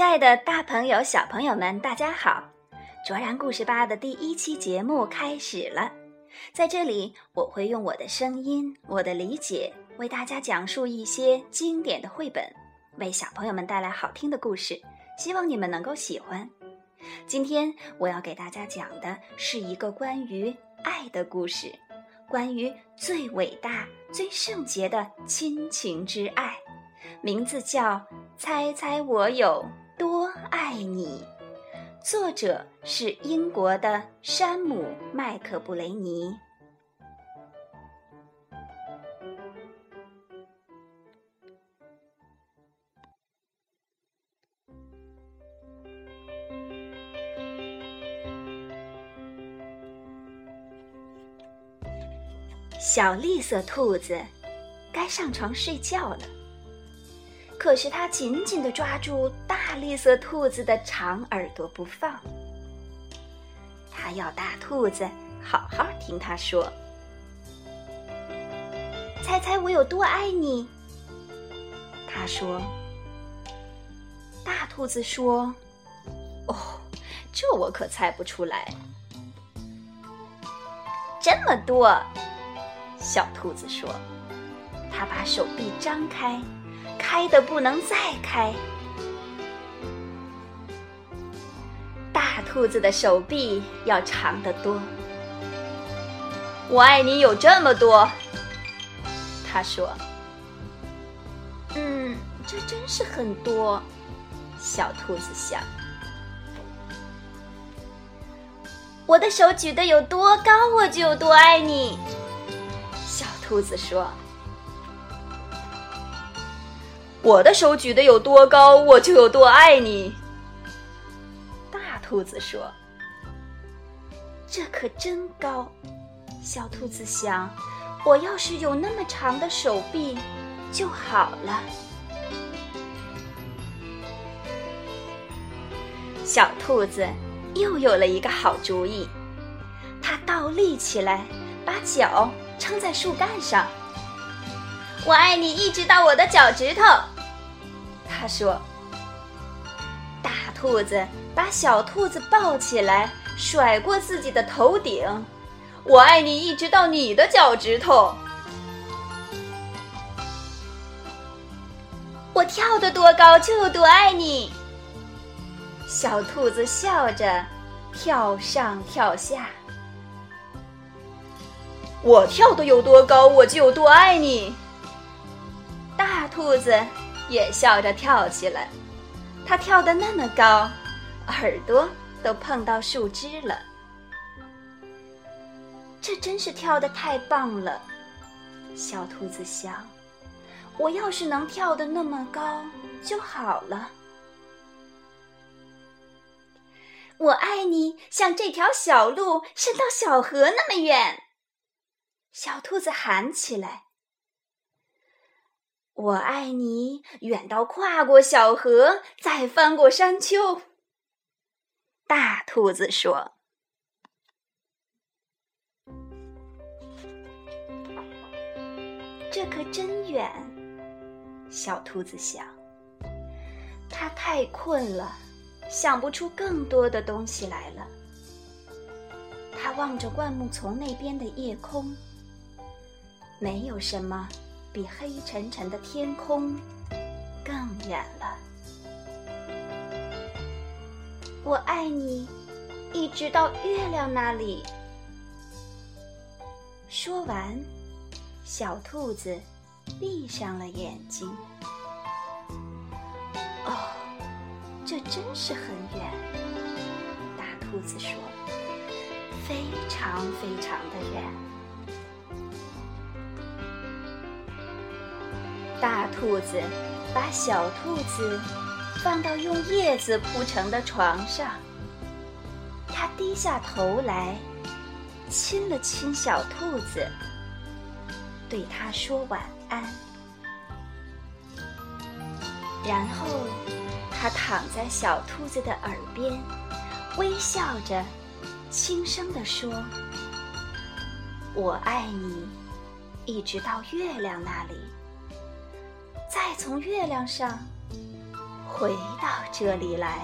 亲爱的大朋友、小朋友们，大家好！卓然故事吧的第一期节目开始了，在这里我会用我的声音、我的理解，为大家讲述一些经典的绘本，为小朋友们带来好听的故事，希望你们能够喜欢。今天我要给大家讲的是一个关于爱的故事，关于最伟大、最圣洁的亲情之爱，名字叫《猜猜我有》。爱你，作者是英国的山姆·麦克布雷尼。小绿色兔子该上床睡觉了。可是他紧紧地抓住大绿色兔子的长耳朵不放，他要大兔子好好听他说。猜猜我有多爱你？他说。大兔子说：“哦，这我可猜不出来。这么多。”小兔子说。它把手臂张开。开的不能再开，大兔子的手臂要长得多。我爱你有这么多，他说。嗯，这真是很多，小兔子想。我的手举得有多高，我就有多爱你，小兔子说。我的手举得有多高，我就有多爱你。大兔子说：“这可真高。”小兔子想：“我要是有那么长的手臂就好了。”小兔子又有了一个好主意，它倒立起来，把脚撑在树干上。我爱你，一直到我的脚趾头。他说：“大兔子把小兔子抱起来，甩过自己的头顶。我爱你，一直到你的脚趾头。我跳得多高，就有多爱你。”小兔子笑着，跳上跳下。我跳得有多高，我就有多爱你。大兔子。也笑着跳起来，它跳得那么高，耳朵都碰到树枝了。这真是跳得太棒了，小兔子想：我要是能跳得那么高就好了。我爱你，像这条小路伸到小河那么远。小兔子喊起来。我爱你，远到跨过小河，再翻过山丘。大兔子说：“这可真远。”小兔子想，它太困了，想不出更多的东西来了。它望着灌木丛那边的夜空，没有什么。比黑沉沉的天空更远了。我爱你，一直到月亮那里。说完，小兔子闭上了眼睛。哦，这真是很远。大兔子说：“非常非常的远。”兔子把小兔子放到用叶子铺成的床上，它低下头来，亲了亲小兔子，对它说晚安，然后它躺在小兔子的耳边，微笑着，轻声地说：“我爱你，一直到月亮那里。”再从月亮上回到这里来。